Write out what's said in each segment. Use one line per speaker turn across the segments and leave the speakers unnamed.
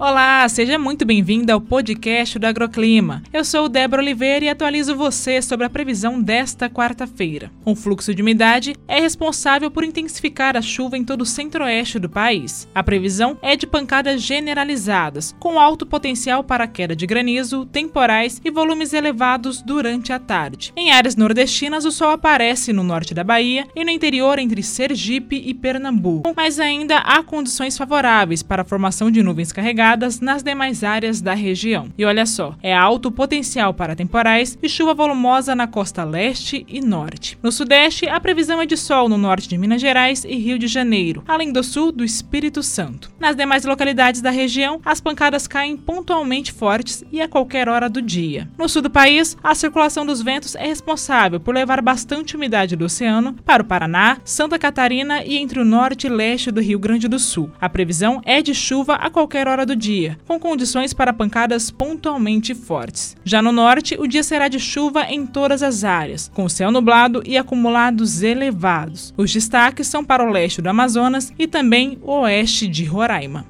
Olá, seja muito bem-vindo ao podcast do Agroclima. Eu sou Débora Oliveira e atualizo você sobre a previsão desta quarta-feira. Um fluxo de umidade é responsável por intensificar a chuva em todo o centro-oeste do país. A previsão é de pancadas generalizadas, com alto potencial para queda de granizo, temporais e volumes elevados durante a tarde. Em áreas nordestinas, o sol aparece no norte da Bahia e no interior entre Sergipe e Pernambuco, mas ainda há condições favoráveis para a formação de nuvens carregadas nas demais áreas da região. E olha só, é alto potencial para temporais e chuva volumosa na costa leste e norte. No sudeste, a previsão é de sol no norte de Minas Gerais e Rio de Janeiro, além do sul do Espírito Santo. Nas demais localidades da região, as pancadas caem pontualmente fortes e a qualquer hora do dia. No sul do país, a circulação dos ventos é responsável por levar bastante umidade do oceano para o Paraná, Santa Catarina e entre o norte e leste do Rio Grande do Sul. A previsão é de chuva a qualquer hora do dia, com condições para pancadas pontualmente fortes. Já no norte, o dia será de chuva em todas as áreas, com céu nublado e acumulados elevados. Os destaques são para o leste do Amazonas e também o oeste de Roraima.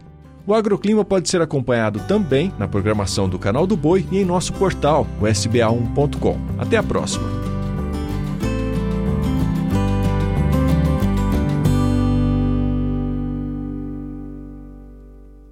O agroclima pode ser acompanhado também na programação do Canal do Boi e em nosso portal, o sba1.com. Até a próxima!